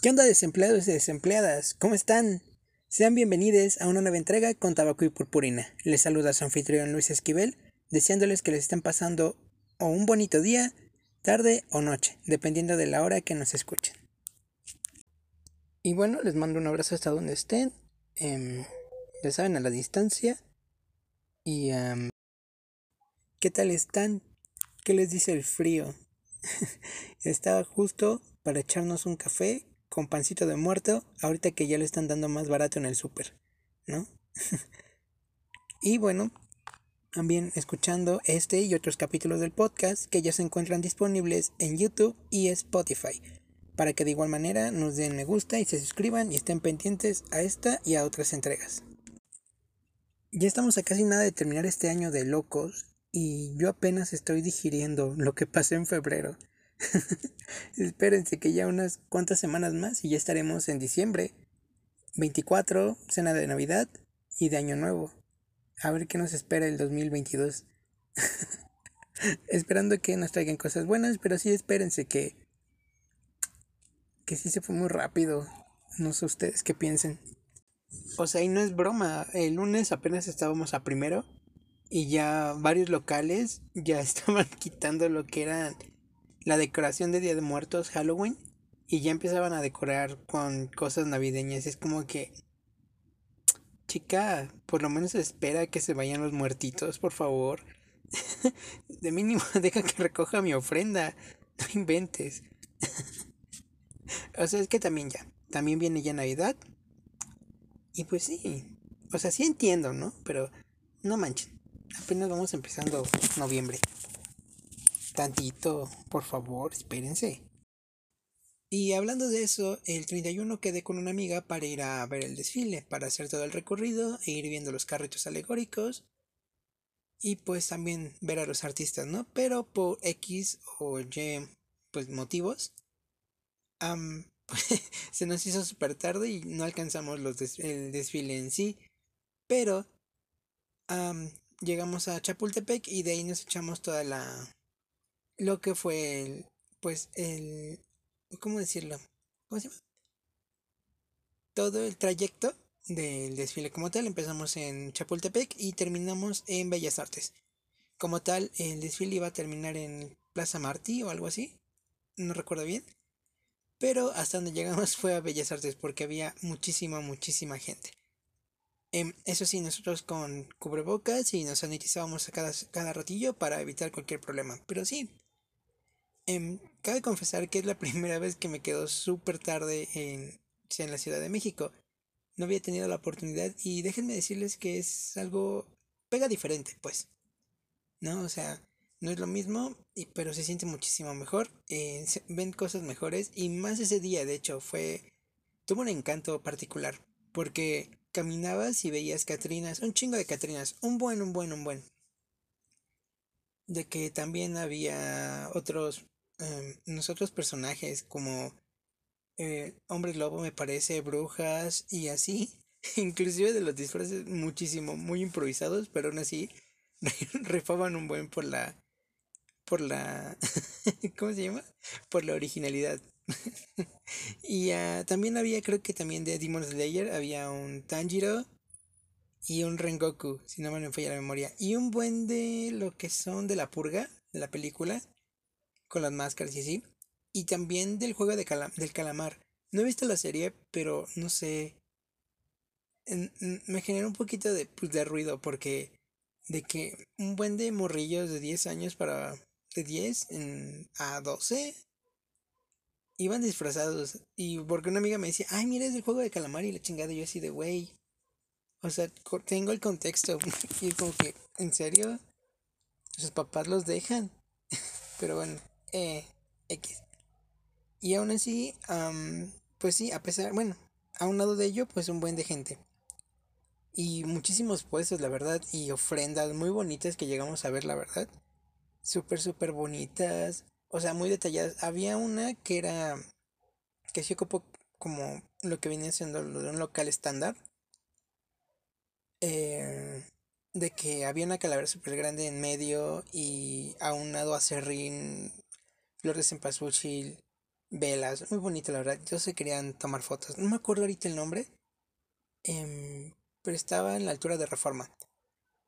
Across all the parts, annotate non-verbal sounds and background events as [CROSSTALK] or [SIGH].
¿Qué onda desempleados y desempleadas? ¿Cómo están? Sean bienvenidos a una nueva entrega con Tabaco y Purpurina. Les saluda su anfitrión Luis Esquivel, deseándoles que les estén pasando o un bonito día, tarde o noche, dependiendo de la hora que nos escuchen. Y bueno, les mando un abrazo hasta donde estén. Eh, ya saben, a la distancia. Y... ¿Qué tal están? ¿Qué les dice el frío? [LAUGHS] Estaba justo para echarnos un café con pancito de muerto, ahorita que ya lo están dando más barato en el súper, ¿no? [LAUGHS] y bueno, también escuchando este y otros capítulos del podcast que ya se encuentran disponibles en YouTube y Spotify, para que de igual manera nos den me gusta y se suscriban y estén pendientes a esta y a otras entregas. Ya estamos a casi nada de terminar este año de locos y yo apenas estoy digiriendo lo que pasó en febrero. [LAUGHS] Espérense que ya unas cuantas semanas más y ya estaremos en diciembre. 24, cena de Navidad y de Año Nuevo. A ver qué nos espera el 2022. [LAUGHS] Esperando que nos traigan cosas buenas, pero sí espérense que que sí se fue muy rápido. No sé ustedes qué piensen. O sea, y no es broma. El lunes apenas estábamos a primero y ya varios locales ya [LAUGHS] estaban quitando lo que era la decoración de Día de Muertos, Halloween, y ya empezaban a decorar con cosas navideñas. Es como que, chica, por lo menos espera que se vayan los muertitos, por favor. [LAUGHS] de mínimo, [LAUGHS] deja que recoja mi ofrenda. [LAUGHS] No inventes. o sea, es que también ya, también viene ya Navidad. Y pues sí, o sea, sí entiendo, ¿no? Pero no manchen. Apenas vamos empezando noviembre. Tantito, por favor, espérense. Y hablando de eso, el 31 quedé con una amiga para ir a ver el desfile, para hacer todo el recorrido e ir viendo los carritos alegóricos. Y pues también ver a los artistas, ¿no? Pero por X o Y, pues motivos, [LAUGHS] se nos hizo súper tarde y no alcanzamos los el desfile en sí. Pero llegamos a Chapultepec y de ahí nos echamos toda la lo que fue el pues el cómo decirlo cómo se llama todo el trayecto del desfile como tal. Empezamos en Chapultepec y terminamos en Bellas Artes. Como tal el desfile iba a terminar en Plaza Martí o algo así no recuerdo bien pero hasta donde llegamos [LAUGHS] fue a Bellas Artes porque había muchísima muchísima gente. Em, eso sí, nosotros con cubrebocas y nos sanitizábamos a cada, cada ratillo para evitar cualquier problema. Pero sí, em, cabe confesar que es la primera vez que me quedo súper tarde en, en la Ciudad de México. No había tenido la oportunidad y déjenme decirles que es algo pega diferente, pues. ¿No? O sea, no es lo mismo, y, pero se siente muchísimo mejor. Eh, ven cosas mejores y más ese día, de hecho, fue... Tuvo un encanto particular porque caminabas y veías Catrinas, un chingo de Catrinas, un buen, un buen, un buen. De que también había otros, nosotros personajes como eh, Hombres Lobo, me parece, Brujas y así. [LAUGHS] Inclusive de los disfraces muchísimo, muy improvisados, pero aún así [LAUGHS] rifaban un buen por la, por la, [LAUGHS] ¿cómo se llama? Por la originalidad. y uh, también había, creo que también de Demon Slayer, había un Tanjiro y un Rengoku, si no me falla la memoria. Y un buen de lo que son de la purga, de la película, con las máscaras y así. Y también del juego de del calamar. No he visto la serie, pero no sé. me genera un poquito de, pues, de ruido porque de que un buen de morrillos de 10 años para de 10 en, a 12 iban disfrazados. Y porque una amiga me decía, ay, mira, es el juego de calamar y la chingada. Yo así de, güey. O sea, tengo el contexto. [LAUGHS] y como que, ¿en serio? Sus papás los dejan. [LAUGHS] Pero bueno, eh, X. Y aún así, pues sí, a pesar, bueno, a un lado de ello, pues un buen de gente. Y muchísimos puestos, la verdad, y ofrendas muy bonitas que llegamos a ver, la verdad. Súper, súper bonitas o sea, muy detalladas. Había una que era, que se ocupó como lo que viene siendo de un local estándar. Eh, de que había una calavera súper grande en medio y a un lado acerrín, flores en cempasúchil velas, muy bonito la verdad. Yo se querían tomar fotos. No me acuerdo ahorita el nombre, em, pero estaba en la altura de Reforma.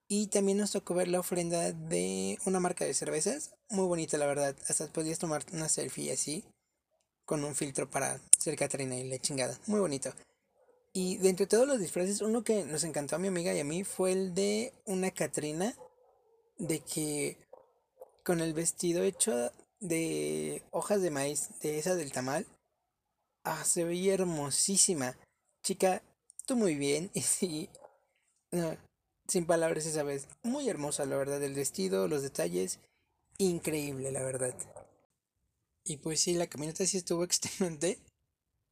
Y también nos tocó ver la ofrenda de una marca de cervezas, muy bonita la verdad. Hasta podías tomar una selfie así, con un filtro para ser Catarina y la chingada, muy bonito. Y de entre todos los disfraces, uno que nos encantó a mi amiga y a mí fue el de una Catrina, de que con el vestido hecho de hojas de maíz, de esa del tamal, ah, se veía hermosísima. Chica, tú muy bien, [LAUGHS] y sí, sin palabras esa vez, muy hermosa la verdad, el vestido, los detalles, increíble la verdad. Y pues sí, la caminata sí estuvo [LAUGHS] extenuante.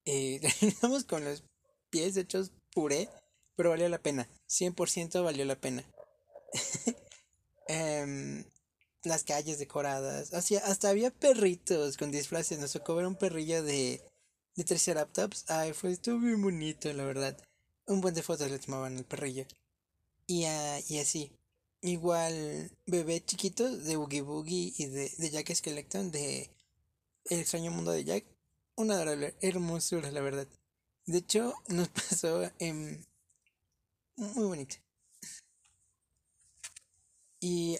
Eh, [LAUGHS] terminamos con los pies hechos puré, pero valió la pena. 100% valió la pena. Em, las calles decoradas. hasta había perritos con disfraces. Nos tocó ver un perrillo de, de Triceratops. Ay, fue, estuvo muy bonito, la verdad. Un buen de fotos le tomaban el perrillo. Y, y así. Igual, bebé chiquito de Boogie Boogie y de, de Jack Skellington de El extraño mundo de Jack. Una adorable hermosura, la verdad. De hecho, nos [LAUGHS] pasó en... muy bonito. Y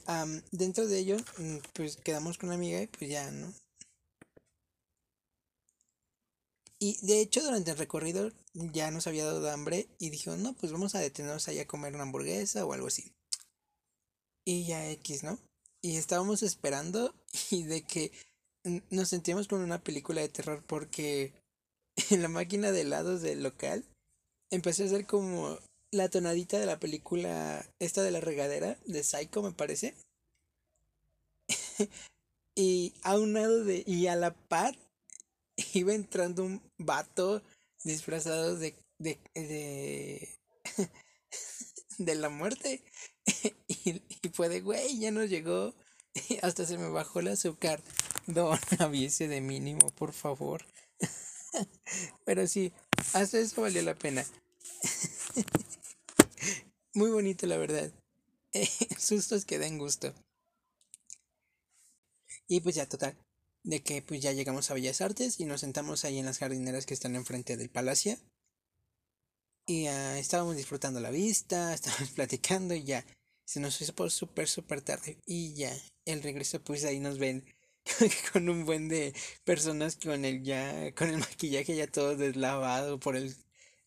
dentro de ello, mm, pues quedamos con una amiga y pues ya, ¿no? Y de hecho, durante el recorrido ya nos había dado hambre y dijo, no, pues vamos a detenernos ahí a comer una hamburguesa o algo así. Y ya X, ¿no? Y estábamos esperando [LAUGHS] y de que nos sentíamos con una película de terror porque en [LAUGHS] la máquina de helados del local empecé a hacer como la tonadita de la película esta de la regadera de Psycho me parece. [LAUGHS] Y a un lado de y a la par [LAUGHS] iba entrando un vato disfrazado de de de, [LAUGHS] de la muerte. Y, y fue de güey ya nos llegó hasta se me bajó el azúcar. Don aviese de mínimo por favor. Pero sí hasta eso valió la pena muy bonito, la verdad. [LAUGHS] sustos que den gusto. Y pues ya, total. De que pues ya llegamos a Bellas Artes y nos sentamos ahí en las jardineras que están enfrente del palacio. Y uh, estábamos disfrutando la vista, [LAUGHS] estábamos platicando y ya. Se nos hizo súper, súper tarde. Y ya, el regreso pues ahí nos ven [LAUGHS] con un buen de personas con el ya, con el maquillaje ya todo deslavado por el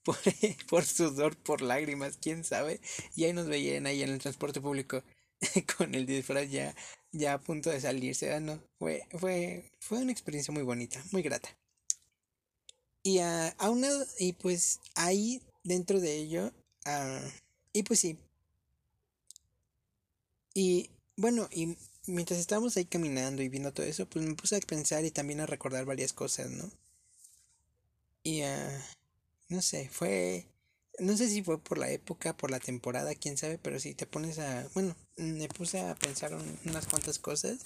[LAUGHS] por, sudor, por lágrimas, quién sabe. Y ahí nos veían ahí en el transporte público [LAUGHS] con el disfraz ya, ya a punto de salirse. Ah, no, fue, fue, fue una experiencia muy bonita, muy grata. Y a, a una, y pues ahí dentro de ello, y pues sí. Y bueno, y mientras estábamos ahí caminando y viendo todo eso, pues me puse a pensar y también a recordar varias cosas, ¿no? Y uh, no sé, fue, no sé si fue por la época, por la temporada, quién sabe, pero si te pones a, bueno, me puse a pensar unas cuantas cosas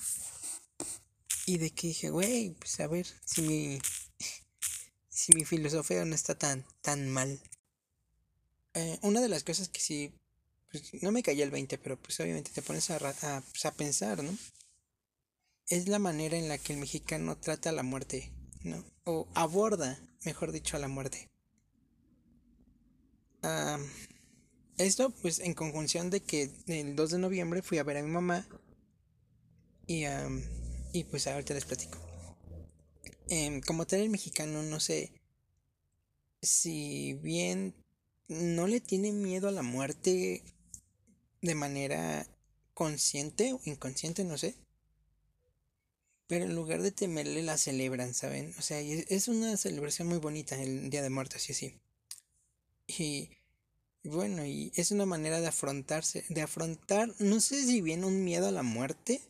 y de que dije, güey, pues a ver si mi, si mi filosofía no está tan, tan mal. Eh, una de las cosas que sí, pues no me cayó el 20, pero pues obviamente te pones a, a, pues, a pensar, ¿no? Es la manera en la que el mexicano trata la muerte, ¿no? O aborda, mejor dicho, a la muerte esto pues en conjunción de que el 2 de noviembre fui a ver a mi mamá y, y pues ahorita les platico. Em, como tal el mexicano no sé si bien no le tiene miedo a la muerte de manera consciente o inconsciente, no sé. Pero en lugar de temerle la celebran, ¿saben? O sea, es una celebración muy bonita el Día de Muertos y así. Y bueno, y es una manera de afrontarse, de afrontar, no sé si bien un miedo a la muerte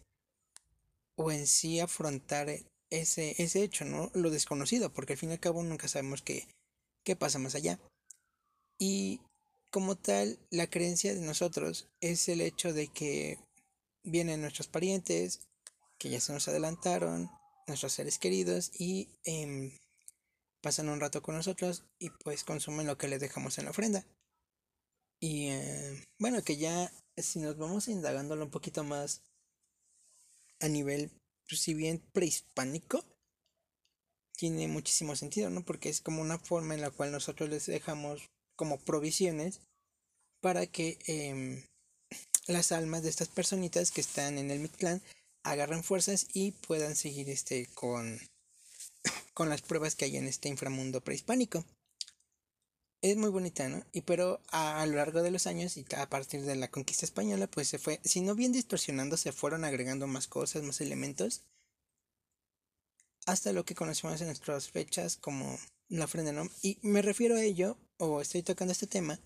o en sí afrontar ese, ese hecho, ¿no? Lo desconocido, porque al fin y al cabo nunca sabemos qué, qué pasa más allá. Y como tal, la creencia de nosotros es el hecho de que vienen nuestros parientes, que ya se nos adelantaron, nuestros seres queridos, y em, pasan un rato con nosotros y pues consumen lo que les dejamos en la ofrenda. Y eh, bueno, que ya si nos vamos indagándolo un poquito más a nivel, pues, si bien prehispánico, tiene muchísimo sentido, ¿no? Porque es como una forma en la cual nosotros les dejamos como provisiones para que em, las almas de estas personitas que están en el Mictlán agarren fuerzas y puedan seguir este con, con las pruebas que hay en este inframundo prehispánico. Es muy bonita, ¿no? Y pero a, lo largo de los años y a partir de la conquista española, pues se fue, si no bien distorsionando, se fueron agregando más cosas, más elementos, hasta lo que conocemos en nuestras fechas como la ofrenda, ¿no? Y me refiero a ello, o estoy tocando este tema,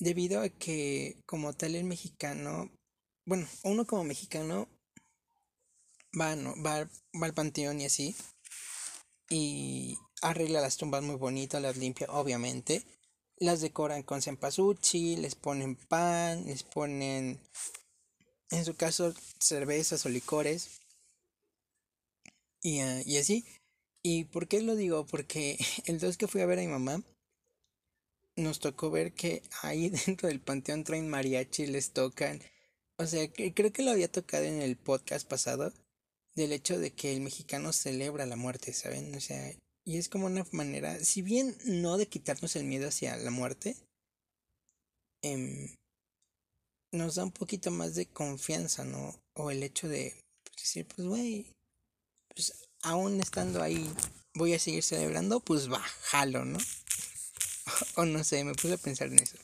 debido a que como tal el mexicano, bueno, uno como mexicano va, ¿no? va, va al panteón y así, y arregla las tumbas muy bonitas, las limpia, obviamente. Las decoran con cempasúchil, les ponen pan, les ponen, en su caso, cervezas o licores. Y, ah, y así. ¿Y por qué lo digo? Porque [LAUGHS] el 2 que fui a ver a mi mamá, nos tocó ver que ahí [LAUGHS] dentro del Panteón traen mariachi, les tocan. O sea, creo que lo había tocado en el podcast pasado, del hecho de que el mexicano celebra la muerte, ¿saben? O sea, y es como una manera, si bien no de quitarnos el miedo hacia la muerte, em, nos da un poquito más de confianza, ¿no? O el hecho de pues, decir, pues, güey, pues aún estando ahí, voy a seguir celebrando, pues va, jalo, ¿no? [LAUGHS] o no sé, me puse a pensar en eso.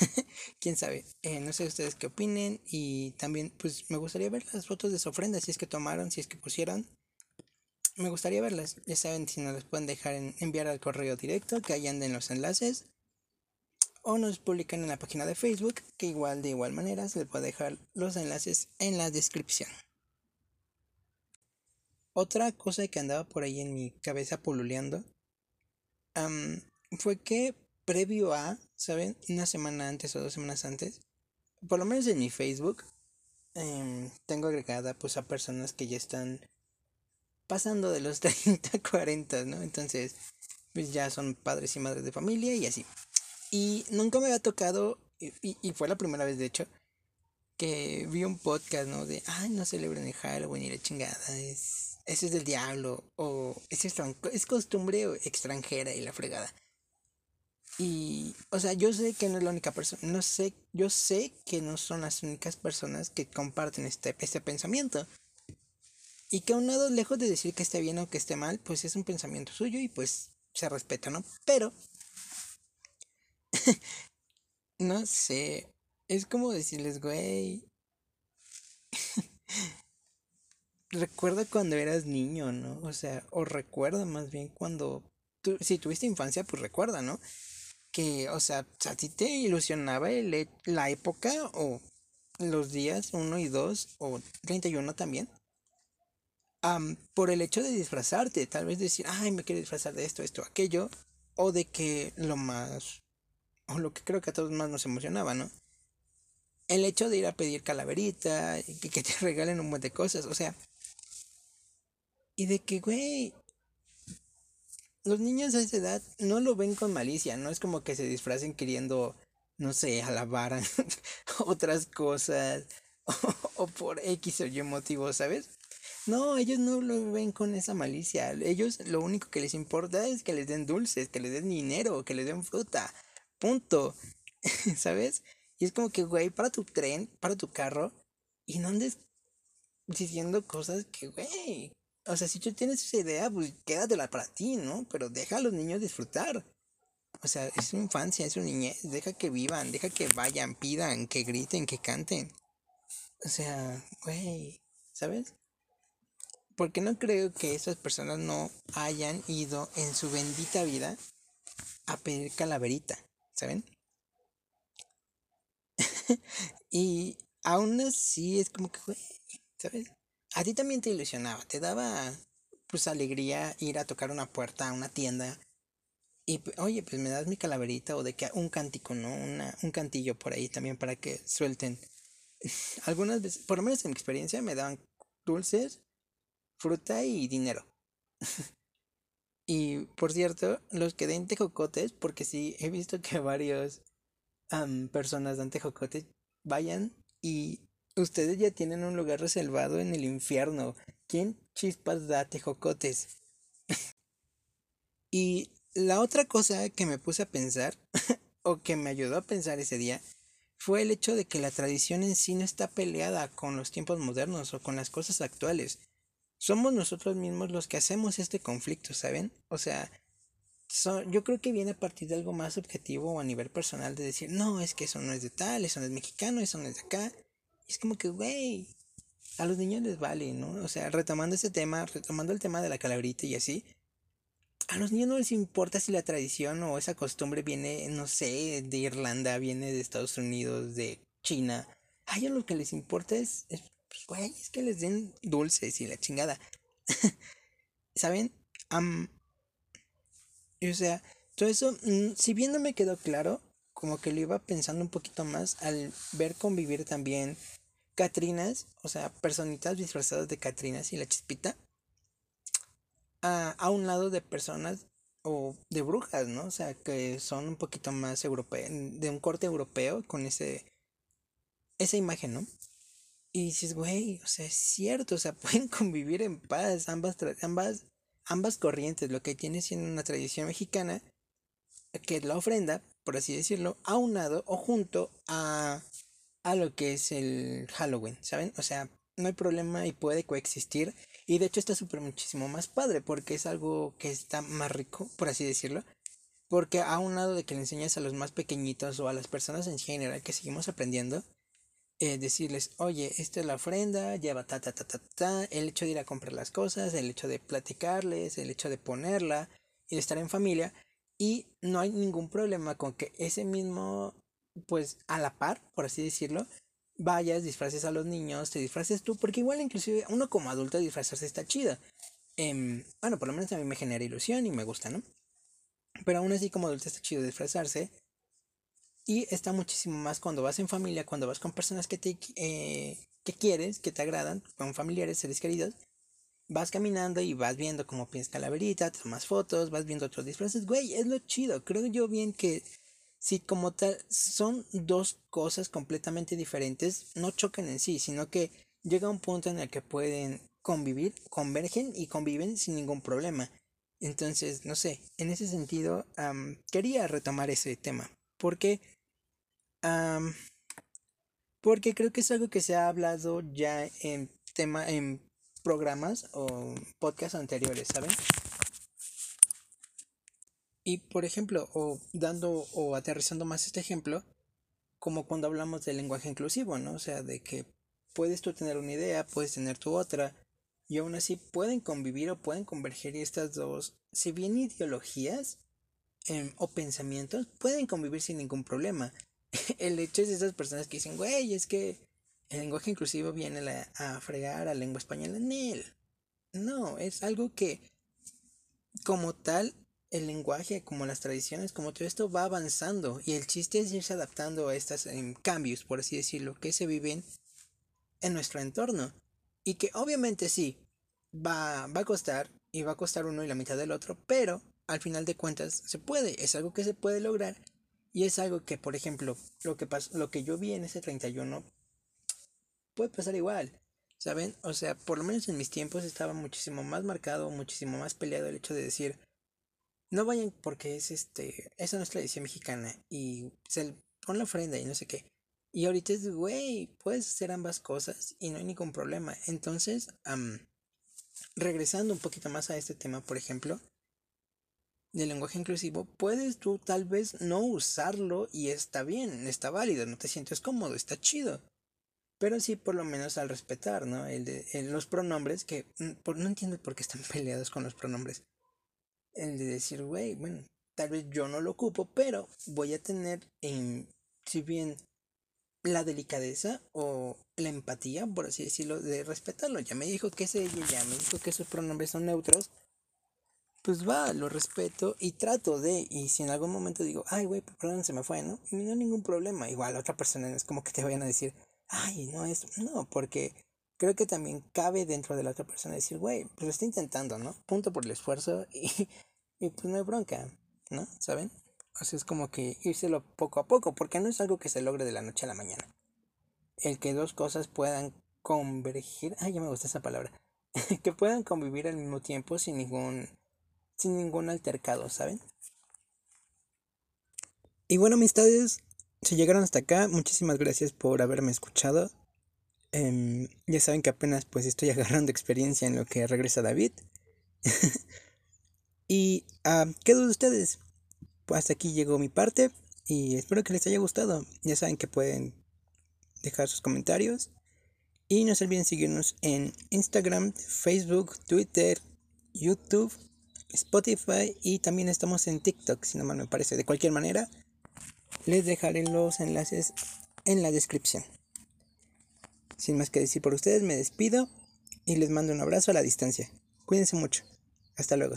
[LAUGHS] Quién sabe, eh, no sé ustedes qué opinen y también pues me gustaría ver las fotos de su ofrenda, si es que tomaron, si es que pusieron me gustaría verlas. Ya saben si nos las pueden dejar en, enviar al correo directo, que ahí anden los enlaces. O nos publican en la página de Facebook, que igual de igual manera se les puede dejar los enlaces en la descripción. Otra cosa que andaba por ahí en mi cabeza poluleando fue que previo a, ¿saben? Una semana antes o dos semanas antes, por lo menos en mi Facebook, em, tengo agregada pues a personas que ya están pasando de los [LAUGHS] 30, 40, ¿no? Entonces, pues ya son padres y madres de familia y así. Y nunca me había tocado, y, y fue la primera vez de hecho, que vi un podcast, ¿no? De, ay, no celebren el Halloween y la chingada, es, ese es del diablo, o es, es costumbre extranjera y la fregada. Y, o sea, yo sé que no es la única persona, no sé, yo sé que no son las únicas personas que comparten este, este pensamiento. Y que a un lado, lejos de decir que esté bien o que esté mal, pues es un pensamiento suyo y pues se respeta, ¿no? Pero, [LAUGHS] no sé, es como decirles, güey, [LAUGHS] recuerda cuando eras niño, ¿no? O sea, o recuerda más bien cuando, tú, si tuviste infancia, pues recuerda, ¿no? Que, o sea, a ti te ilusionaba el, la época o los días 1 y 2 o 31 también por el hecho de disfrazarte, tal vez decir, ay, me quiero disfrazar de esto, esto, aquello, o de que lo más, o lo que creo que a todos más nos emocionaba, ¿no? El hecho de ir a pedir calaverita, y que, te [LAUGHS] regalen un montón de cosas, o sea, y de que, güey, los niños a esa edad no lo ven con malicia, no es como que se disfracen queriendo, no sé, alabar [LAUGHS] otras cosas, [LAUGHS] o, por X o Y motivo, ¿sabes? No, ellos no lo ven con esa malicia. Ellos lo único que les importa es que les den dulces, que les den dinero, que les den fruta. Punto. [LAUGHS] ¿Sabes? Y es como que, güey, para tu tren, para tu carro, y no andes diciendo cosas que, güey. O sea, si tú tienes esa idea, pues quédatela para ti, ¿no? Pero deja a los niños disfrutar. O sea, es su infancia, es su niñez. Deja que vivan, deja que vayan, pidan, que griten, que canten. O sea, güey, ¿sabes? Porque no creo que esas personas no hayan ido en su bendita vida a pedir calaverita, ¿saben? [LAUGHS] y aún así es como que, güey, ¿sabes? A ti también te ilusionaba, te daba pues alegría ir a tocar una puerta a una tienda y oye, pues me das mi calaverita o de que un cántico, ¿no? Una, un cantillo por ahí también para que suelten. [LAUGHS] Algunas veces, por lo menos en mi experiencia, me daban dulces fruta y dinero. [LAUGHS] y por cierto, los que den tejocotes, porque sí, he visto que varios personas dan tejocotes, vayan y ustedes ya tienen un lugar reservado en el infierno. ¿Quién chispas da tejocotes? [LAUGHS] y la otra cosa que me puse a pensar, [LAUGHS] o que me ayudó a pensar ese día, fue el hecho de que la tradición en sí no está peleada con los tiempos modernos o con las cosas actuales. Somos nosotros mismos los que hacemos este conflicto, ¿saben? O sea, yo creo que viene a partir de algo más objetivo o a nivel personal de decir, no, es que eso no es de tal, eso no es mexicano, eso no es de acá. Es como que, güey, a los niños les vale, ¿no? O sea, retomando ese tema, retomando el tema de la calabrita y así, a los niños no les importa si la tradición o esa costumbre viene, no sé, de Irlanda, viene de Estados Unidos, de China. A ellos lo que les importa es, pues, güey, es que les den dulces y la chingada. [LAUGHS] ¿Saben? y o sea, todo eso, mm, si bien no me quedó claro, como que lo iba pensando un poquito más al ver convivir también Catrinas, o sea, personitas disfrazadas de Catrinas y la chispita, a, un lado de personas o de brujas, ¿no? O sea, que son un poquito más europeas, de un corte europeo con ese, esa imagen, ¿no? Y dices, güey, o sea, es cierto, o sea, [LAUGHS] pueden convivir en paz ambas, ambas, ambas corrientes, lo que tiene siendo una tradición mexicana, que es la ofrenda, por así decirlo, aunado o junto a a lo que es el Halloween, ¿saben? O sea, no hay problema y puede coexistir. Y de hecho está súper muchísimo más padre porque es algo que está más rico, por así decirlo. Porque a un lado de que le enseñas a los más pequeñitos o a las personas en general que seguimos aprendiendo, eh, decirles, oye, esta es la ofrenda, lleva ta, ta, ta, ta, ta, el hecho de ir a comprar las cosas, el hecho de platicarles, el hecho de ponerla y de estar en familia. Y no hay ningún problema con que ese mismo pues a la par, por así decirlo, vayas, disfraces a los niños, te disfraces tú, porque igual inclusive uno como adulto disfrazarse está chido. Em, bueno, por lo menos a mí me genera ilusión y me gusta, ¿no? Pero aún así como adulto está chido disfrazarse. Y está muchísimo más cuando vas en familia, cuando vas con personas que te eh, que quieres, que te agradan, con familiares, seres queridos. Vas caminando y vas viendo cómo piensas calaverita, tomas fotos, vas viendo otros disfraces. Güey, es lo chido. Creo yo bien que si como tal son dos cosas completamente diferentes, no chocan en sí, sino que llega un punto en el que pueden convivir, convergen y conviven sin ningún problema. Entonces, no sé, en ese sentido, quería retomar ese tema. Porque, porque creo que es algo que se ha hablado ya en tema, en programas o podcasts anteriores, ¿saben? Y por ejemplo, o dando o aterrizando más este ejemplo, como cuando hablamos del lenguaje inclusivo, ¿no? O sea, de que puedes tú tener una idea, puedes tener tu otra, y aún así pueden convivir o pueden converger estas dos, si bien ideologías em, o pensamientos, pueden convivir sin ningún problema. [LAUGHS] El hecho es de esas personas que dicen, güey, es que el lenguaje inclusivo viene a fregar a la lengua española en él. No, es algo que como tal el lenguaje, como las tradiciones, como todo esto va avanzando y el chiste es irse adaptando a estos em, cambios, por así decirlo, que se viven en nuestro entorno. Y que obviamente sí, va, va a costar y va a costar uno y la mitad del otro, pero al final de cuentas se puede, es algo que se puede lograr y es algo que, por ejemplo, lo que, pasó, lo que yo vi en ese 31 puede pasar igual. ¿Saben? O sea, por lo menos en mis tiempos estaba muchísimo más marcado, muchísimo más peleado el hecho de decir, no vayan porque es este, esa no es tradición mexicana y se pon la ofrenda y no sé qué. Y ahorita es, güey, puedes hacer ambas cosas y no hay ningún problema. Entonces, regresando un poquito más a este tema, por ejemplo, del lenguaje inclusivo, puedes tú tal vez no usarlo y está bien, está válido, no te sientes cómodo, está chido. Pero sí, por lo menos al respetar, ¿no? El de los pronombres, que no entiendo por qué están [LAUGHS] peleados con los pronombres el de decir, güey, bueno, tal vez yo no lo ocupo, pero voy a tener, en, si bien la delicadeza o la empatía, por así decirlo, de respetarlo. Ya me dijo que es ella, ya me dijo que sus pronombres son neutros. Pues va, lo respeto y trato de, y si en algún momento digo, ay, güey, perdón, se me fue, ¿no? No hay ningún problema. Igual otra persona es como que te vayan a decir, ay, no es, no, porque creo que también cabe dentro de la otra persona decir, güey, pues lo está intentando, ¿no? Punto por el esfuerzo [LAUGHS] y, y pues no hay bronca, ¿no? ¿Saben? O es como que írselo poco a poco, porque no es algo que se logre de la noche a la mañana. El que dos cosas puedan convergir, ay, ya me gusta esa palabra, [LAUGHS] que puedan convivir al mismo tiempo sin ningún sin ningún altercado, ¿saben? Y bueno, amistades, si llegaron hasta acá, muchísimas gracias por haberme escuchado. Em, ya saben que apenas pues estoy [LAUGHS] agarrando experiencia en lo que regresa David. [LAUGHS] y uh, ¿qué de ustedes? Pues hasta aquí llegó mi parte y espero que les haya gustado. Ya saben que pueden dejar sus comentarios. Y no se olviden seguirnos en Instagram, Facebook, Twitter, YouTube, Spotify y también estamos en TikTok, si no mal me parece. De cualquier manera, les dejaré los enlaces en la descripción. Sin más que decir por ustedes, me despido y les mando un abrazo a la distancia. Cuídense mucho. Hasta luego.